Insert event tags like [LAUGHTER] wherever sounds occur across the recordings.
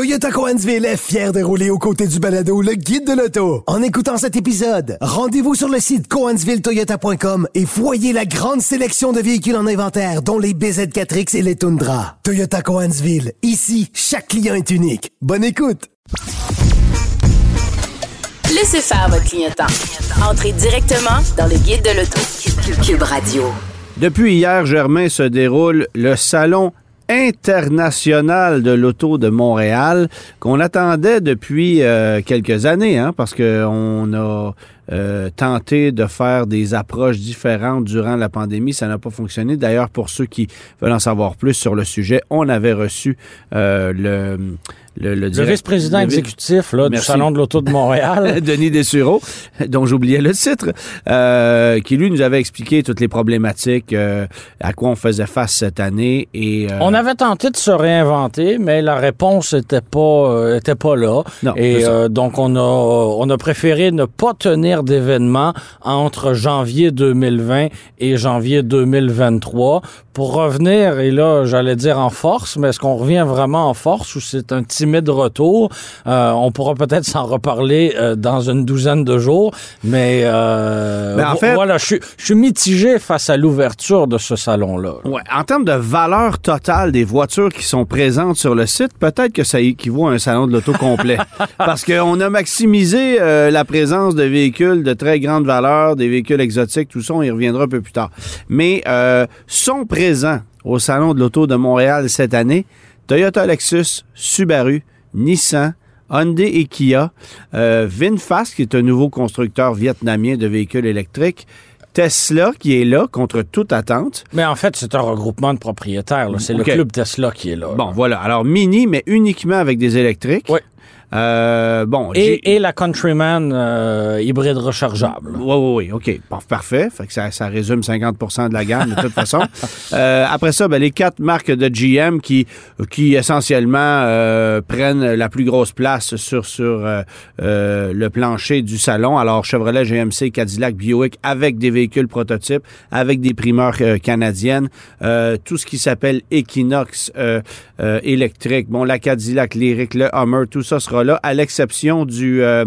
Toyota Coansville est fier de rouler aux côtés du balado Le Guide de l'auto. En écoutant cet épisode, rendez-vous sur le site coansvilletoyota.com et voyez la grande sélection de véhicules en inventaire, dont les BZ4X et les Tundra. Toyota Coansville, ici, chaque client est unique. Bonne écoute! Laissez faire votre clientèle. Entrez directement dans le guide de l'auto. Cube Radio. Depuis hier, Germain, se déroule le salon international de l'auto de Montréal qu'on attendait depuis euh, quelques années, hein, parce qu'on a euh, tenté de faire des approches différentes durant la pandémie. Ça n'a pas fonctionné. D'ailleurs, pour ceux qui veulent en savoir plus sur le sujet, on avait reçu euh, le le, le, vice-président exécutif là, du Salon de l'Auto de Montréal. [LAUGHS] Denis Dessureau, [LAUGHS] dont j'oubliais le titre, euh, qui lui nous avait expliqué toutes les problématiques, euh, à quoi on faisait face cette année. Et, euh, On avait tenté de se réinventer, mais la réponse était pas, euh, était pas là. Non, et donc, on a, on a préféré ne pas tenir d'événement entre janvier 2020 et janvier 2023 pour revenir, et là, j'allais dire en force, mais est-ce qu'on revient vraiment en force ou c'est un timide retour? Euh, on pourra peut-être s'en reparler euh, dans une douzaine de jours, mais, euh, Ben, en fait- voilà, je suis- je suis mitigé face à l'ouverture de ce salon-là. Ouais, en termes de valeur totale des voitures qui sont présentes sur le site, peut-être que ça équivaut à un salon de l'auto complet. [LAUGHS] Parce qu'on a maximisé la présence de véhicules de très grande valeur, des véhicules exotiques, tout ça, on y reviendra un peu plus tard. Mais sont présents au salon de l'auto de Montréal cette année Toyota Lexus, Subaru, Nissan, Hyundai et Kia, euh, VinFast, qui est un nouveau constructeur vietnamien de véhicules électriques, Tesla, qui est là contre toute attente. Mais en fait, c'est un regroupement de propriétaires. C'est le club Tesla qui est là. Bon, voilà. Alors, mini, mais uniquement avec des électriques. Oui. Euh, bon, Et, et la Countryman euh, hybride rechargeable. Oui, oui, oui, OK. Parfait. Fait que ça, ça résume 50% de la gamme, de toute façon. [LAUGHS] Euh, après ça, ben, les quatre marques de GM qui, qui essentiellement euh, prennent la plus grosse place sur, sur le plancher du salon. Alors, Chevrolet, GMC, Cadillac, Buick, avec des véhicules prototypes, avec des primeurs canadiennes. Euh, tout ce qui s'appelle Equinox euh, euh, électrique. Bon, la Cadillac, Lyric, le Hummer, tout ça sera là, à l'exception du... euh,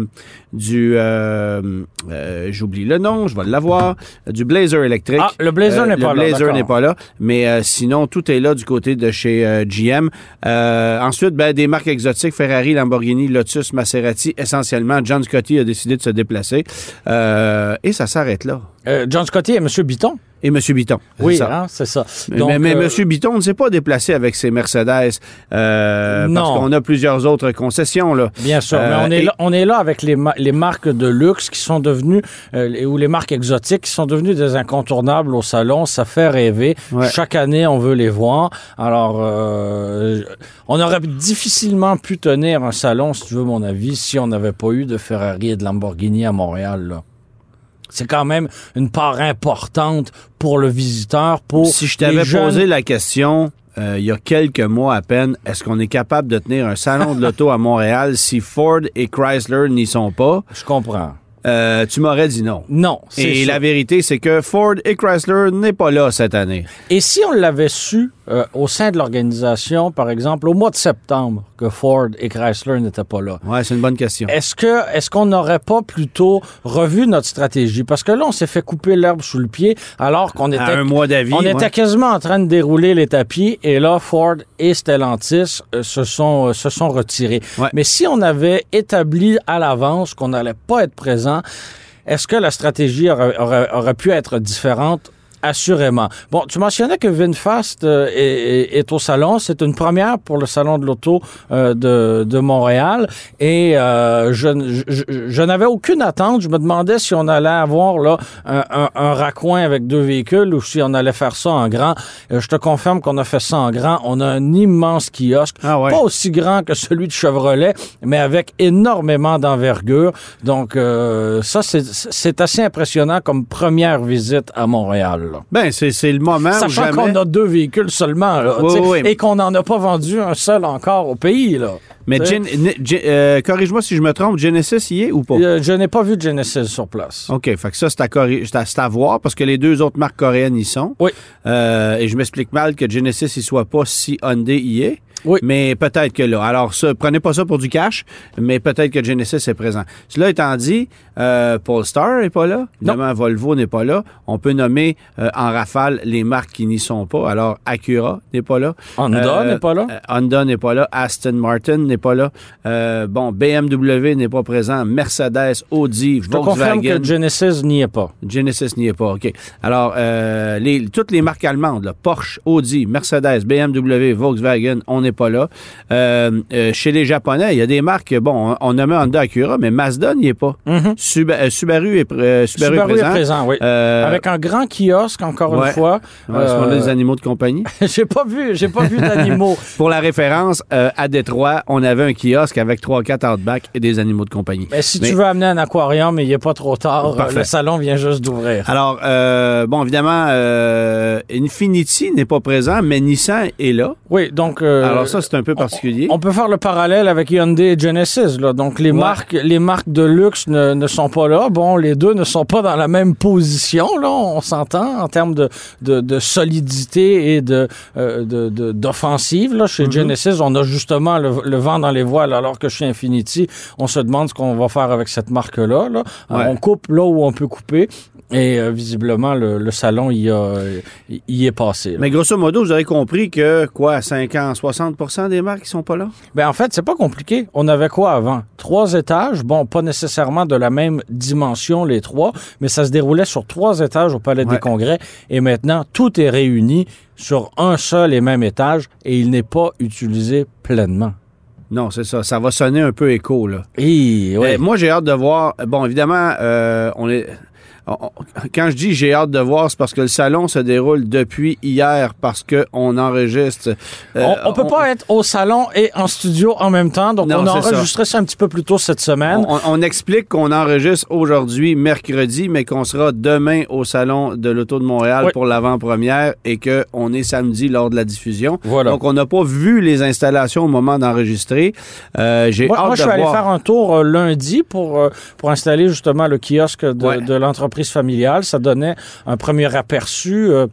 du euh, euh, j'oublie le nom, je vais l'avoir, du Blazer électrique. Ah, le Blazer n'est pas Le là, Blazer d'accord. n'est pas là, mais sinon tout est là du côté de chez GM. Ensuite, ben, des marques exotiques Ferrari, Lamborghini, Lotus, Maserati, essentiellement. John Scotty a décidé de se déplacer et ça s'arrête là. Euh, John Scotty et M. Bitton. Et M. Bitton. c'est Oui, ça. hein, c'est ça. Mais, Donc, mais, mais euh, M. Bitton ne s'est pas déplacé avec ses Mercedes euh, parce Non. qu'on a plusieurs autres concessions. Là. Bien sûr, Euh, mais on est, et- là, on est là avec les, ma- les marques de luxe qui sont devenues, euh, ou les marques exotiques qui sont devenues des incontournables au salon. Ça fait rêver. Ouais. Chaque année, on veut les voir. Alors, euh, on aurait difficilement pu tenir un salon, si tu veux mon avis, si on n'avait pas eu de Ferrari et de Lamborghini à Montréal. là. C'est quand même une part importante pour le visiteur, pour Si je t'avais jeunes- posé la question euh, il y a quelques mois à peine, est-ce qu'on est capable de tenir un salon de l'auto à Montréal [LAUGHS] si Ford et Chrysler n'y sont pas? Je comprends. Euh, tu m'aurais dit non. Non, Et la vérité, c'est que Ford et Chrysler n'est pas là cette année. Et si on l'avait su euh, au sein de l'organisation, par exemple, au mois de septembre, que Ford et Chrysler n'étaient pas là, Ouais, c'est une bonne question. est-ce que est-ce qu'on n'aurait pas plutôt revu notre stratégie? Parce que là, on s'est fait couper l'herbe sous le pied alors qu'on était, À un mois d'avis. on ouais. était quasiment en train de dérouler les tapis et là, Ford et Stellantis euh, se, sont, euh, se sont retirés. Ouais. Mais si on avait établi à l'avance qu'on n'allait pas être présent, est-ce que la stratégie aurait, aurait- aurait pu être différente? Assurément. Bon, tu mentionnais que VinFast euh, est, au salon. C'est une première pour le salon de l'auto euh, de, de Montréal. Et euh, je, n'avais aucune attente. Je me demandais si on allait avoir là un, un, un raccoin avec deux véhicules ou si on allait faire ça en grand. Euh, je te confirme qu'on a fait ça en grand. On a un immense kiosque. Ah ouais. Pas aussi grand que celui de Chevrolet, mais avec énormément d'envergure. Donc, ça, c'est assez impressionnant comme première visite à Montréal. Là. Ben, c'est le moment où Sachant jamais... qu'on a deux véhicules seulement, là, Oui, tu sais, oui, oui. et qu'on n'en a pas vendu un seul encore au pays. Là. Mais euh, corrige-moi si je me trompe, Genesis y est ou pas? euh, je n'ai pas vu de Genesis sur place. OK, fait que ça, c'est à, à voir parce que les deux autres marques coréennes y sont. Oui. Euh, et je m'explique mal que Genesis y soit pas si Hyundai y est. Oui. Mais peut-être que là. Alors, ça, prenez pas ça pour du cash, mais peut-être que Genesis est présent. Cela étant dit, euh, Polestar n'est pas là. Évidemment, Volvo n'est pas là. On peut nommer euh, en rafale les marques qui n'y sont pas. Alors, Acura n'est pas là. Honda Euh, n'est pas là. euh, Honda n'est pas là. Aston Martin n'est pas là. Euh, bon, BMW n'est pas présent. Mercedes, Audi, Je te confirme Volkswagen. que Genesis n'y est pas. Genesis n'y est pas, OK. Alors, euh, les, toutes les marques allemandes, là, Porsche, Audi, Mercedes, BMW, Volkswagen, on n'est pas là. Euh, euh, chez les Japonais, il y a des marques, bon, on, nommait Honda Acura, mais Mazda n'y est pas. Suba- euh, Subaru est, Subaru est Subaru présent. est présent, oui. Avec un grand kiosque, encore ouais. une fois. ouais, a Euh, des animaux de compagnie. [LAUGHS] j'ai pas vu, j'ai pas vu d'animaux. [LAUGHS] Pour la référence, à Détroit, on avait un kiosque avec 3-4 outback et des animaux de compagnie. Mais si Mais- tu veux amener un aquarium, il n'est pas trop tard. Parfait. Le salon vient juste d'ouvrir. Alors, euh, bon, évidemment, euh, Infinity n'est pas présent, mais Nissan est là. Oui, donc. euh, Alors ça, c'est un peu particulier. On peut faire le parallèle avec Hyundai et Genesis. Là. Donc, les, Ouais. marques, les marques de luxe ne, ne sont pas là. Bon, les deux ne sont pas dans la même position, là, on s'entend, en termes de, de, de solidité et de, euh, d'offensive. là. Chez Genesis, on a justement le, le vent dans les voiles, alors que chez Infinity, on se demande ce qu'on va faire avec cette marque-là. là. Ouais. On coupe là où on peut couper. Et euh, visiblement, le, le salon y, a, y- y est passé. là. Mais grosso modo, vous avez compris que, quoi, 50, 60% des marques qui sont pas là? Ben en fait, c'est pas compliqué. On avait quoi avant? Trois étages? Bon, pas nécessairement de la même dimension, les trois, mais ça se déroulait sur trois étages au Palais Ouais. des Congrès. Et maintenant, tout est réuni sur un seul et même étage et il n'est pas utilisé pleinement. Non, c'est ça. Ça va sonner un peu écho, là. Et. Euh, moi, j'ai hâte de voir. Bon, évidemment, euh, on est. on- on- Quand je dis j'ai hâte de voir, c'est parce que le salon se déroule depuis hier parce qu'on enregistre. euh, on, on peut pas être au salon et en studio en même temps, donc Non, on a ça. un petit peu plus tôt cette semaine. On, on explique qu'on enregistre aujourd'hui, mercredi, mais qu'on sera demain au Salon de l'Auto de Montréal Oui. pour l'avant-première et qu'on est samedi lors de la diffusion. Voilà. Donc, on n'a pas vu les installations au moment d'enregistrer. Euh, J'ai Moi, hâte moi, je suis allé faire un tour euh, lundi pour, pour installer justement le kiosque de, Ouais. de l'entreprise familiale. Ça donnait un premier aperçu. euh,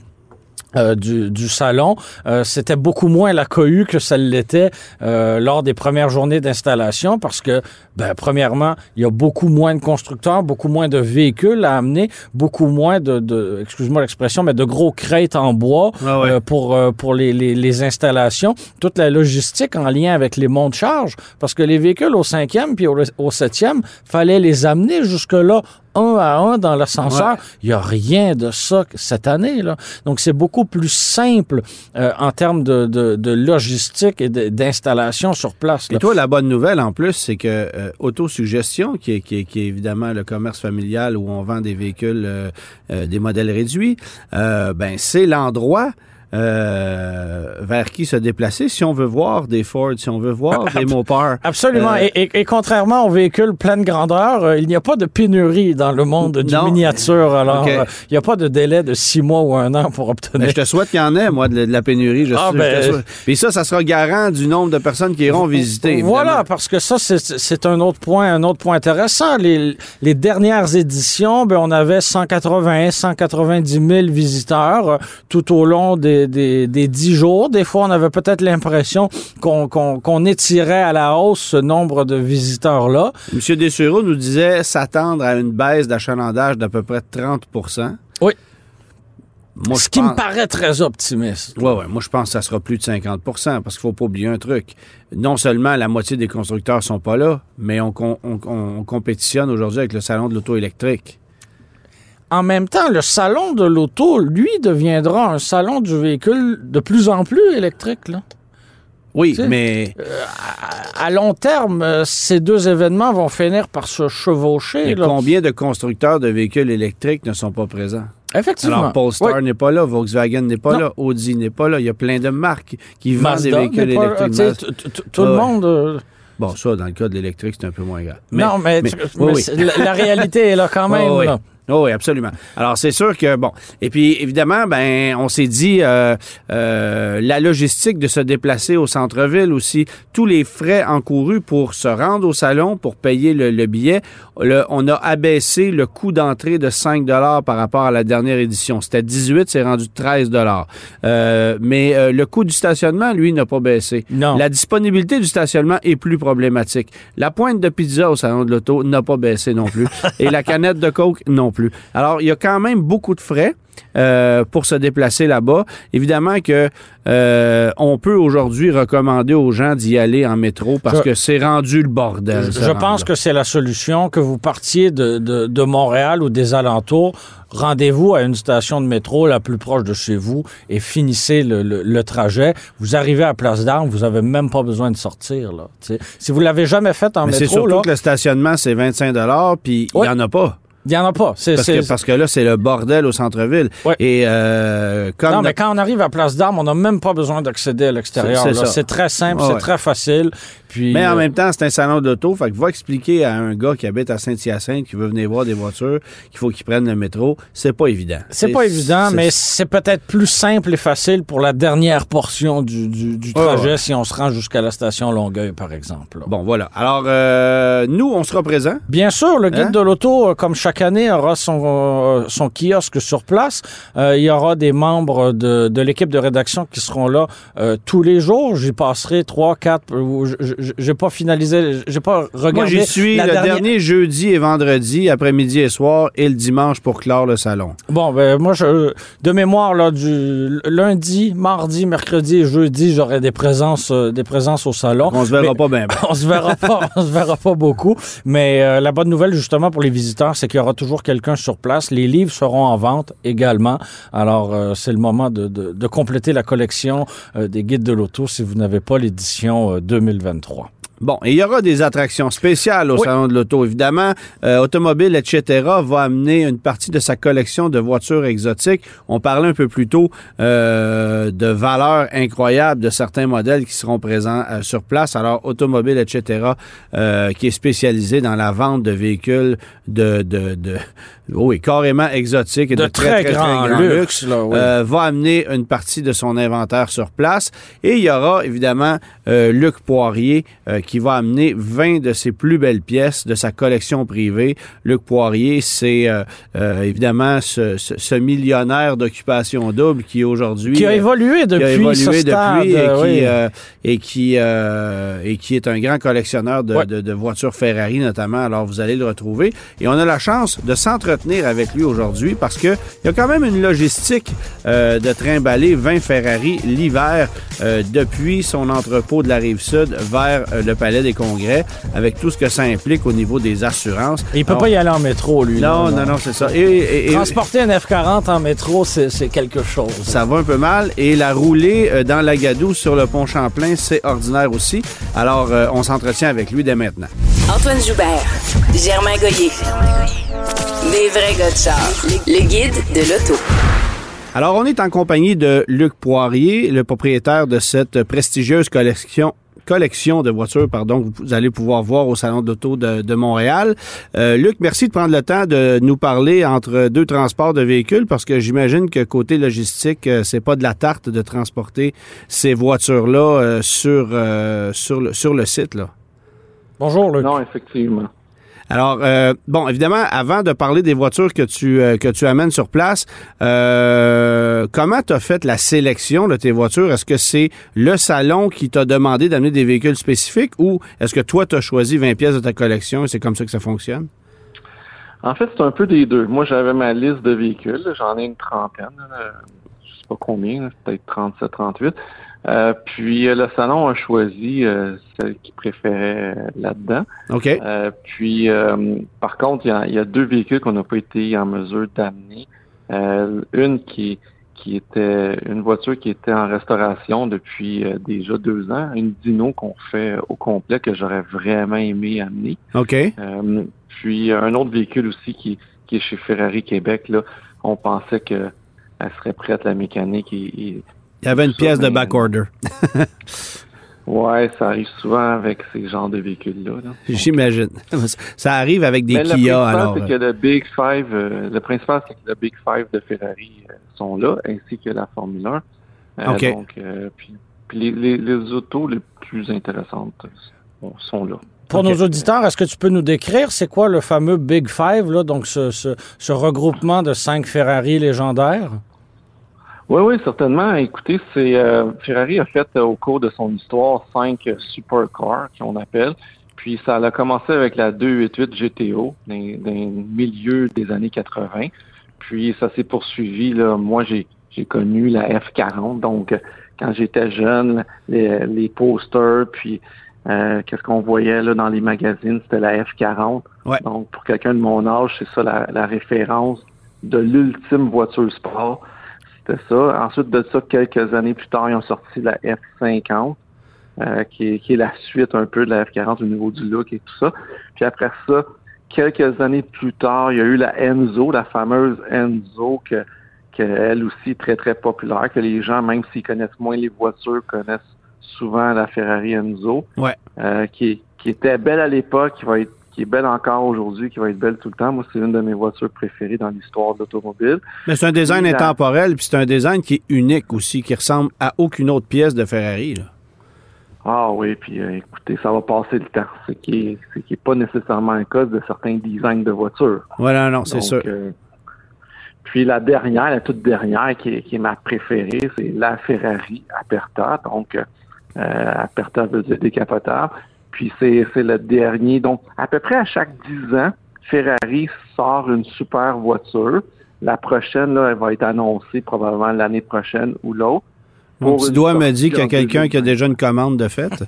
euh, du, du salon. Euh, C'était beaucoup moins la cohue que ça l'était euh, lors des premières journées d'installation parce que, ben, premièrement, il y a beaucoup moins de constructeurs, beaucoup moins de véhicules à amener, beaucoup moins de, de excuse-moi l'expression, mais de gros crêtes en bois Ah ouais. pour, pour les, les, les installations. Toute la logistique en lien avec les monts de charge parce que les véhicules au cinquième puis au, au septième, fallait les amener jusque-là un à un dans l'ascenseur. Ouais. Il n'y a rien de ça cette année. Là. Donc, c'est beaucoup plus simple euh, en termes de, de, de logistique et d'installation sur place. Et toi, la bonne nouvelle en plus, c'est que euh, Autosuggestion, qui est, qui, est, qui est évidemment le commerce familial où on vend des véhicules, euh, des modèles réduits, ben c'est l'endroit euh, vers qui se déplacer si on veut voir des Ford, si on veut voir des Mopar. Absolument. Euh, et, et- et contrairement aux véhicules pleine grandeur, euh, il n'y a pas de pénurie dans le monde du Non. miniature. Alors, il n'y a pas de délai de six mois ou un an pour obtenir. Je te souhaite qu'il y en ait, moi, de, la- de la pénurie. Je, Ah, je ben. Puis ça, ça sera garant du nombre de personnes qui iront visiter. Voilà, parce que ça, c'est- un autre point, un autre point intéressant. Les, les dernières éditions, ben, on avait 180, 190 000 visiteurs tout au long des, des, des 10 jours. Des fois, on avait peut-être l'impression qu'on qu'on qu'on étirait à la hausse ce nombre de visiteurs-là. M. Dessureau nous disait s'attendre à une baisse d'achalandage d'à peu près 30% Oui. Moi, Ce qui pense- me paraît très optimiste. Ouais, ouais. Moi, je pense que ça sera plus de 50% parce qu'il faut pas oublier un truc. Non seulement la moitié des constructeurs sont pas là, mais on, con- on- on- on compétitionne aujourd'hui avec le salon de l'auto électrique. En même temps, le salon de l'auto, lui, deviendra un salon du véhicule de plus en plus électrique. Là. Oui, Tu sais, mais À long terme, euh, ces deux événements vont finir par se chevaucher. là. combien de constructeurs de véhicules électriques ne sont pas présents? Effectivement. Alors, Polestar Oui. n'est pas là, Volkswagen n'est pas Non. là, Audi n'est pas là. Il y a plein de marques qui vendent des véhicules électriques. Tout le monde. euh, Bon, ça, dans le cas de l'électrique, c'est un peu moins grave. non, mais, la réalité est là quand [LAUGHS] même. Oh oui, absolument. Alors, c'est sûr que, bon. Et puis, évidemment, ben, on s'est dit, euh, euh, la logistique de se déplacer au centre-ville aussi, tous les frais encourus pour se rendre au salon, pour payer le, le billet, le- on a abaissé le coût d'entrée de 5 par rapport à la dernière édition. C'était 18, c'est rendu 13 euh, Mais euh, le coût du stationnement, lui, n'a pas baissé. Non. La disponibilité du stationnement est plus problématique. La pointe de pizza au salon de l'auto n'a pas baissé non plus. [LAUGHS] Et la canette de Coke non plus. Alors, il y a quand même beaucoup de frais. euh, pour se déplacer là-bas. Évidemment que euh, on peut aujourd'hui recommander aux gens d'y aller en métro parce Je- que c'est rendu le bordel. Je, pense que c'est la solution, que vous partiez de, de, de Montréal ou des alentours, rendez-vous à une station de métro la plus proche de chez vous et finissez le, le- le trajet. Vous arrivez à Place d'Armes, vous avez même pas besoin de sortir. Là, si vous l'avez jamais fait en Mais c'est métro, surtout là, que le stationnement, c'est 25 puis il Oui. n'y en a pas. Il n'y en a pas. C'est, Parce que, parce que là, c'est le bordel au centre-ville. Ouais. Et euh, comme non, mais quand on arrive à Place d'Armes, on n'a même pas besoin d'accéder à l'extérieur. C'est- très simple, Ouais, c'est très facile. Puis, Mais en euh, même temps, c'est un salon d'auto. Fait que va expliquer à un gars qui habite à Saint-Hyacinthe, qui veut venir voir des voitures, qu'il faut qu'il prenne le métro. C'est pas évident. C'est pas évident, mais c'est peut-être plus simple et facile pour la dernière portion du, du, du Ouais, trajet ouais. si on se rend jusqu'à la station Longueuil, par exemple. là. Bon, voilà. Alors, euh, nous, on sera présents. Bien sûr, le guide Hein? de l'auto, comme chaque année, aura son, euh, son kiosque sur place. Euh, il y aura des membres de, de l'équipe de rédaction qui seront là euh, tous les jours. J'y passerai trois, quatre. J'ai pas finalisé, j'ai pas regardé. Moi, j'y suis le dernière- dernier jeudi et vendredi, après-midi et soir, et le dimanche pour clore le salon. Bon, ben moi, je, de mémoire, là, du lundi, mardi, mercredi et jeudi, j'aurai des présences, euh, des présences au salon. On se verra Mais- pas bien. [LAUGHS] on se verra pas, on se verra pas beaucoup. Mais la bonne nouvelle justement pour les visiteurs, c'est qu'il y aura toujours quelqu'un sur place. Les livres seront en vente également. Alors euh, c'est le moment de, compléter la collection euh, des guides de l'auto si vous n'avez pas l'édition euh, 2023. Bon, et il y aura des attractions spéciales au Oui. Salon de l'Auto, évidemment. Euh, Automobile, etc., va amener une partie de sa collection de voitures exotiques. On parlait un peu plus tôt euh, de valeurs incroyables de certains modèles qui seront présents euh, sur place. Alors, Automobile, etc., euh, qui est spécialisé dans la vente de véhicules de, de, de oui, carrément exotiques et de, De très, grand, luxe, là, oui. euh, va amener une partie de son inventaire sur place. Et il y aura évidemment euh, Luc Poirier euh, qui va amener 20 de ses plus belles pièces de sa collection privée. Luc Poirier, c'est euh, euh, évidemment ce, ce- ce millionnaire d'occupation double qui aujourd'hui qui a euh, évolué depuis qui a évolué ce stade, depuis et euh, qui, oui. euh, et, qui, euh, et qui est un grand collectionneur de, Ouais. de- de voitures Ferrari notamment. Alors, vous allez le retrouver. Et on a la chance de s'entretenir avec lui aujourd'hui parce que il y a quand même une logistique euh, de trimballer 20 Ferrari l'hiver euh, depuis son entrepôt de la rive sud vers euh, le palais des congrès avec tout ce que ça implique au niveau des assurances. Il peut Alors, pas y aller en métro, lui. Non, là, non, non, c'est ça. Et, et- et- Transporter un F-40 en métro, c'est quelque chose. ça va un peu mal. Et la roulée euh, dans la Gadoue sur le pont Champlain, c'est ordinaire aussi. Alors, euh, on s'entretient avec lui dès maintenant. Antoine Joubert, Germain Goyer. Des vrais gars de char. Le guide de l'auto. Alors, on est en compagnie de Luc Poirier, le propriétaire de cette prestigieuse collection collection de voitures, pardon, que vous allez pouvoir voir au Salon d'auto de, de Montréal. Euh, Luc, merci de prendre le temps de nous parler entre deux transports de véhicules, parce que j'imagine que côté logistique, euh, c'est pas de la tarte de transporter ces voitures-là euh, sur, euh, sur, le, sur le site, là. Bonjour, Luc. Non, effectivement. Alors, euh, bon, évidemment, avant de parler des voitures que tu, euh, que tu amènes sur place, euh, comment tu as fait la sélection de tes voitures? Est-ce que c'est le salon qui t'a demandé d'amener des véhicules spécifiques ou est-ce que toi, tu as choisi 20 pièces de ta collection et c'est comme ça que ça fonctionne? En fait, c'est un peu des deux. Moi, j'avais ma liste de véhicules. J'en ai une trentaine. euh, je sais pas combien, peut-être 37, 38. Euh, puis euh, le salon a choisi euh, celle qu'il préférait euh, là-dedans. OK. Euh, puis, euh, par contre, il y y a deux véhicules qu'on n'a pas été en mesure d'amener. Euh, une qui, qui était une voiture qui était en restauration depuis euh, déjà deux ans, une Dino qu'on fait au complet que j'aurais vraiment aimé amener. OK. Euh, puis un autre véhicule aussi qui, qui est chez Ferrari Québec, là, on pensait que elle serait prête la mécanique et, et- Il y avait une Ça, pièce de backorder. Ouais, ça arrive souvent avec ces genres de véhicules-là. là. J'imagine. Ça arrive avec des Mais le Kia, principal, alors. c'est que le Big Five, euh, le principal, c'est que le Big Five de Ferrari euh, sont là, ainsi que la Formule 1. Euh, OK. Donc, euh, puis, puis les, les, les autos les plus intéressantes euh, sont là. Pour nos auditeurs, est-ce que tu peux nous décrire c'est quoi le fameux Big Five, là, donc ce, ce, ce regroupement de cinq Ferrari légendaires? Oui, oui, certainement. Écoutez, c'est euh, Ferrari a fait euh, au cours de son histoire cinq euh, supercars qu'on appelle. Puis ça a commencé avec la 288 GTO dans, le milieu des années 80. Puis ça s'est poursuivi. Là, moi, j'ai j'ai connu la F40. Donc, quand j'étais jeune, les, les posters, puis euh, qu'est-ce qu'on voyait là dans les magazines, c'était la F40. Ouais. Donc, pour quelqu'un de mon âge, c'est ça la, la référence de l'ultime voiture sport. C'était ça. Ensuite de ça, quelques années plus tard, ils ont sorti la F50, euh, qui, est, qui est la suite un peu de la F40 au niveau du look et tout ça. Puis après ça, quelques années plus tard, il y a eu la Enzo, la fameuse Enzo, que, que elle aussi très, très populaire, que les gens, même s'ils connaissent moins les voitures, connaissent souvent la Ferrari Enzo, Ouais. euh, qui, qui était belle à l'époque, qui va être qui est belle encore aujourd'hui, qui va être belle tout le temps. Moi, c'est une de mes voitures préférées dans l'histoire de l'automobile. Mais c'est un design la- intemporel, puis c'est un design qui est unique aussi, qui ressemble à aucune autre pièce de Ferrari. là. Ah oui, puis euh, écoutez, ça va passer le temps. Ce qui est, ce qui est pas nécessairement un cas de certains designs de voitures. Voilà, non, c'est sûr. euh, puis la dernière, la toute dernière, qui est, qui est ma préférée, c'est la Ferrari Aperta. Donc, euh, Aperta veut dire décapotable. Puis c'est c'est le dernier. Donc, à peu près à chaque 10 ans, Ferrari sort une super voiture. La prochaine, là, elle va être annoncée probablement l'année prochaine ou l'autre. Mon petit doigt me dit qu'il y a quelqu'un qui a 2020. déjà une commande de fait. [LAUGHS]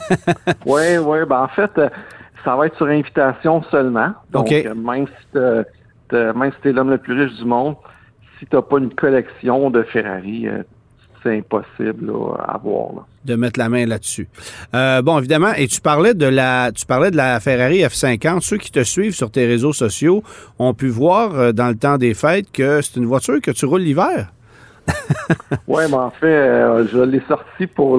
[LAUGHS] Oui, oui. Ben en fait, euh, ça va être sur invitation seulement. Donc, OK. euh, même si t'as- même si t'es l'homme le plus riche du monde, si t'as pas une collection de Ferrari, euh, c'est impossible là, à avoir. là. De mettre la main là-dessus. Euh, bon, évidemment, et tu parlais de la tu parlais de la Ferrari F50. Ceux qui te suivent sur tes réseaux sociaux ont pu voir euh, dans le temps des fêtes que c'est une voiture que tu roules l'hiver. [LAUGHS] Oui, mais en fait, euh, je l'ai sorti pour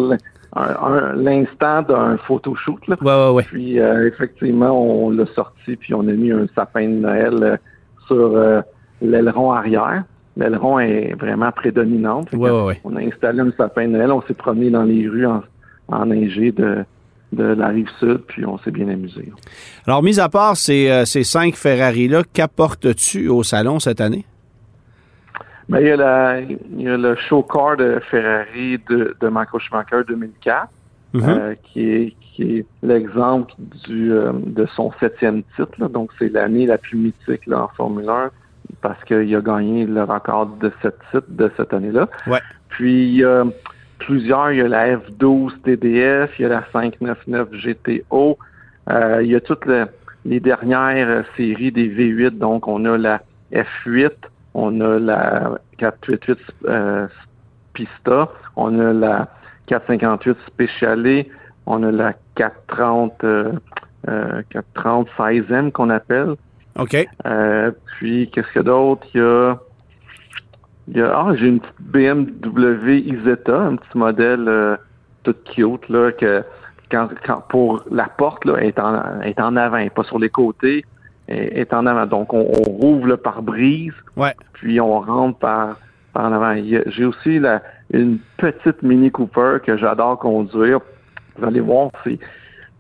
l'instant d'un photoshoot. Là. Ouais, ouais, ouais. Puis effectivement, on l'a sorti, puis on a mis un sapin de Noël sur l'aileron arrière. L'aileron est vraiment prédominante. Fait que Ouais, ouais, ouais. On a installé un sapin de Noël, on s'est promené dans les rues en, enneigées de, de la rive sud, puis on s'est bien amusé. Alors, mis à part ces, euh, ces cinq Ferrari-là, qu'apportes-tu au salon cette année? Mais il y a, la, il y a le show car de Ferrari de, de Michael Schumacher 2004, Mhm. euh, qui est, qui est l'exemple du, euh, de son septième titre. là. Donc, c'est l'année la plus mythique là, en Formule 1 parce qu'il a gagné le record de sept titres de cette année-là. Ouais. Puis, il y a plusieurs. Il y a la F12 TDF, il y a la 599 GTO, euh, il y a toutes le- les dernières euh, séries des V8. Donc, on a la F8, on a la 488 euh, Pista, on a la 458 Speciale, on a la 430 euh, euh, 430 16M qu'on appelle. OK. Euh, puis, qu'est-ce qu'il y a d'autre? Il y a, il y a ah, j'ai une petite BMW Isetta, un petit modèle euh, tout cute, là, que quand, quand pour la porte, là, elle est en, est en avant, est pas sur les côtés, elle est en avant. Donc, on, on rouvre le pare-brise, Ouais. puis on rentre par, par en avant. Il y a- J'ai aussi la, une petite Mini Cooper que j'adore conduire. Vous allez voir, c'est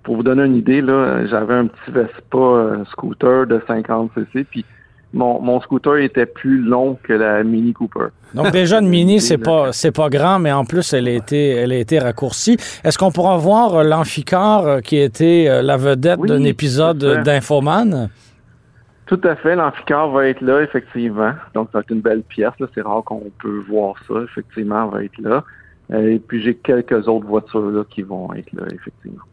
pour vous donner une idée, là, j'avais un petit Vespa euh, scooter de 50cc, puis mon, mon scooter était plus long que la Mini Cooper. Donc déjà une [LAUGHS] mini, c'est pas c'est pas grand, mais en plus elle a été elle a été raccourcie. Est-ce qu'on pourra voir euh, l'amphicar euh, qui était la vedette Oui, d'un épisode d'Infoman? Tout à fait, l'amphicar va être là, effectivement. Donc, être une belle pièce. là. C'est rare qu'on peut voir ça. Effectivement, elle va être là. Et puis, j'ai quelques autres voitures là, qui vont être là, effectivement.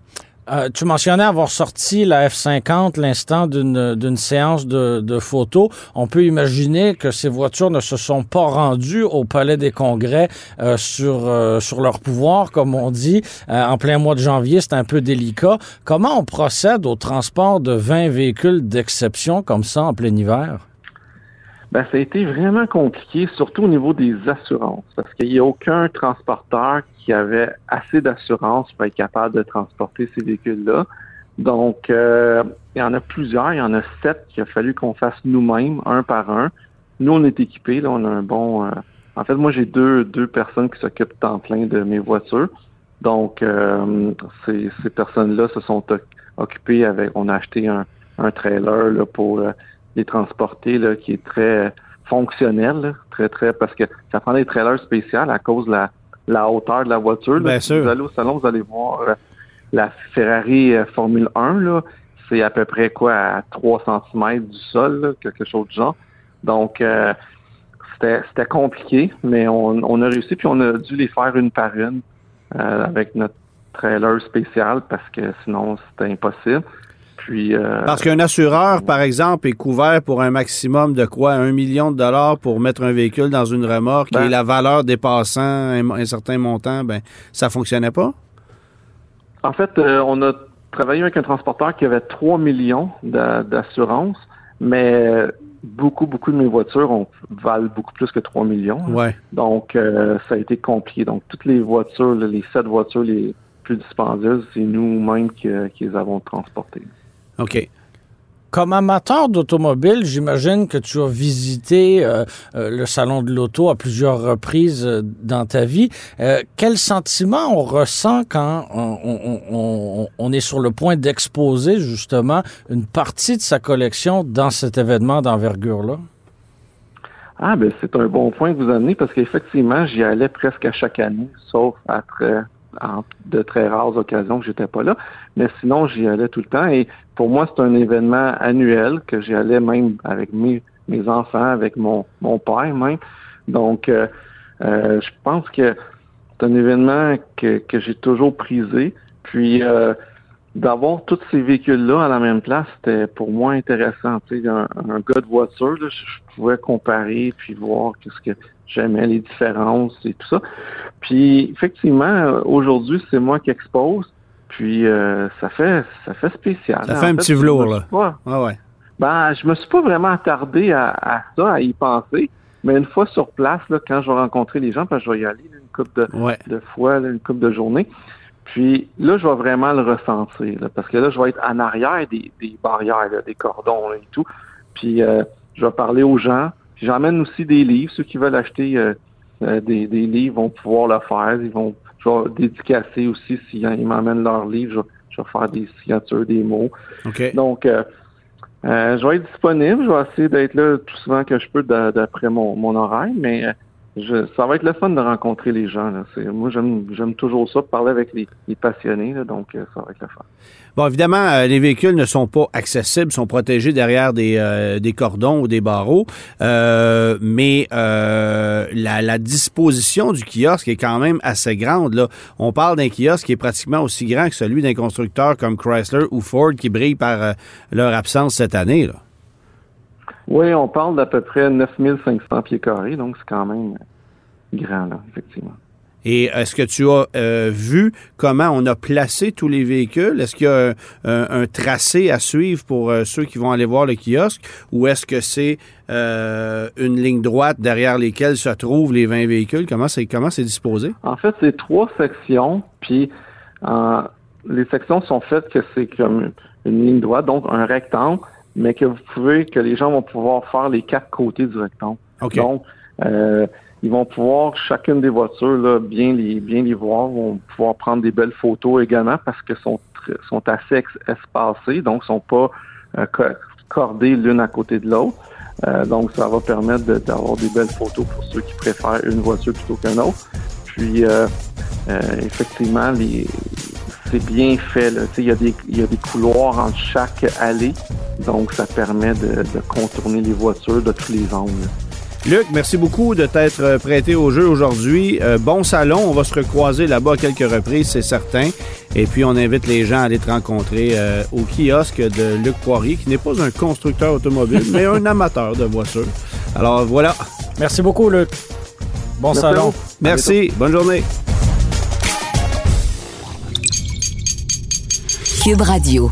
Euh, tu mentionnais avoir sorti la F50 l'instant d'une d'une séance de, de photos. On peut imaginer que ces voitures ne se sont pas rendues au Palais des Congrès euh, sur euh, sur leur pouvoir, comme on dit. Euh, en plein mois de janvier, c'est un peu délicat. Comment on procède au transport de 20 véhicules d'exception comme ça en plein hiver? Ben, ça a été vraiment compliqué, surtout au niveau des assurances, parce qu'il n'y a aucun transporteur qui avait assez d'assurance pour être capable de transporter ces véhicules-là. Donc, euh, il y en a plusieurs, il y en a sept qu'il a fallu qu'on fasse nous-mêmes, un par un. Nous, on est équipés, là, on a un bon... Euh, en fait, moi, j'ai deux, deux personnes qui s'occupent en plein de mes voitures. Donc, euh, ces, ces personnes-là se sont occupées avec... On a acheté un, un trailer là, pour les transporter, là, qui est très fonctionnel, très, très... Parce que ça prend des trailers spéciaux à cause de la, la hauteur de la voiture. Bien sûr. Vous allez au salon, vous allez voir la Ferrari Formule 1, là, c'est à peu près quoi, à 3 cm du sol, quelque chose de genre. Donc, euh, c'était compliqué, mais on, a réussi, puis on a dû les faire une par une euh, avec notre trailer spécial parce que sinon, c'était impossible. Puis, euh, Parce qu'un assureur, par exemple, est couvert pour un maximum de quoi? Un million de dollars pour mettre un véhicule dans une remorque Ben- et la valeur dépassant un, un certain montant, ben ça fonctionnait pas? En fait, euh, on a travaillé avec un transporteur qui avait 3 millions d'a- d'assurance, mais beaucoup, beaucoup de mes voitures ont, valent beaucoup plus que 3 millions. Ouais. Donc, euh, ça a été compliqué. Donc, toutes les voitures, les sept voitures les plus dispendieuses, c'est nous-mêmes qui, qui les avons transportées. OK. Comme amateur d'automobile, j'imagine que tu as visité euh, euh, le salon de l'auto à plusieurs reprises euh, dans ta vie. Euh, quel sentiment on ressent quand on, on- on- on est sur le point d'exposer justement une partie de sa collection dans cet événement d'envergure-là? Ah, ben c'est un bon point que vous amenez parce qu'effectivement, j'y allais presque à chaque année, sauf à très- en- de très rares occasions que j'étais pas là. Mais sinon, j'y allais tout le temps. Et pour moi, c'est un événement annuel que j'y allais même avec mes, mes enfants, avec mon, mon père même. Donc, euh, euh, je pense que c'est un événement que, que j'ai toujours prisé. Puis, euh, d'avoir tous ces véhicules-là à la même place, c'était pour moi intéressant. Tu sais, un, un gars de voiture, là, je, je pouvais comparer puis voir qu'est-ce que j'aimais, les différences et tout ça. Puis effectivement, euh, aujourd'hui, c'est moi qui expose. Puis euh, ça fait ça fait spécial. Ça En fait un petit velours, là. pas- Ah ouais. ben, je me suis pas vraiment attardé à, à ça, à y penser. Mais une fois sur place, là, quand je vais rencontrer les gens, parce que je vais y aller là, une couple de, Ouais. de fois, là, une couple de journées. Puis là, je vais vraiment le ressentir, là, parce que là, je vais être en arrière des, des barrières, là, des cordons là, et tout. Puis euh, je vais parler aux gens. Puis J'emmène aussi des livres. Ceux qui veulent acheter euh, euh, des, des livres vont pouvoir le faire. Ils vont, je vais dédicacer aussi s'ils ils m'emmènent leurs livres. Je, vais- je vais faire des signatures, des mots. OK. Donc, euh, euh, je vais être disponible. Je vais essayer d'être là tout souvent que je peux d'a- d'après mon, mon horaire, mais euh, je, ça va être le fun de rencontrer les gens. Moi, j'aime, toujours ça, parler avec les, passionnés, donc euh, ça va être le fun. Bon, évidemment, euh, les véhicules ne sont pas accessibles, sont protégés derrière des, euh, cordons ou des barreaux, mais la, disposition du kiosque est quand même assez grande. On parle d'un kiosque qui est pratiquement aussi grand que celui d'un constructeur comme Chrysler ou Ford qui brille par leur absence cette année. Oui, on parle d'à peu près 9500 pieds carrés, donc c'est quand même grand, là, effectivement. Et est-ce que tu as euh, vu comment on a placé tous les véhicules? Est-ce qu'il y a un, un- un tracé à suivre pour euh, ceux qui vont aller voir le kiosque? Ou est-ce que c'est euh, une ligne droite derrière lesquelles se trouvent les 20 véhicules? Comment c'est comment c'est disposé? En fait, c'est trois sections, puis euh, les sections sont faites que c'est comme une ligne droite, donc un rectangle, mais que vous pouvez, que les gens vont pouvoir faire les quatre côtés du rectangle. OK. Donc, euh, ils vont pouvoir, chacune des voitures, là, bien les bien les voir, vont pouvoir prendre des belles photos également parce que sont sont assez espacées, donc sont pas euh, co- cordées l'une à côté de l'autre. Euh, donc, ça va permettre de- d'avoir des belles photos pour ceux qui préfèrent une voiture plutôt qu'une autre. Puis, euh, euh, effectivement, les, c'est bien fait. là. Tu sais, Il y, a des- y a des couloirs entre chaque allée, donc ça permet de, de contourner les voitures de tous les angles. Luc, merci beaucoup de t'être euh, prêté au jeu aujourd'hui. Euh, bon salon, on va se recroiser là-bas à quelques reprises, c'est certain. Et puis, on invite les gens à aller te rencontrer euh, au kiosque de Luc Poirier, qui n'est pas un constructeur automobile, [LAUGHS] mais un amateur de voitures. Alors voilà, Merci beaucoup, Luc. Bon salon. merci, bonne journée. Radio.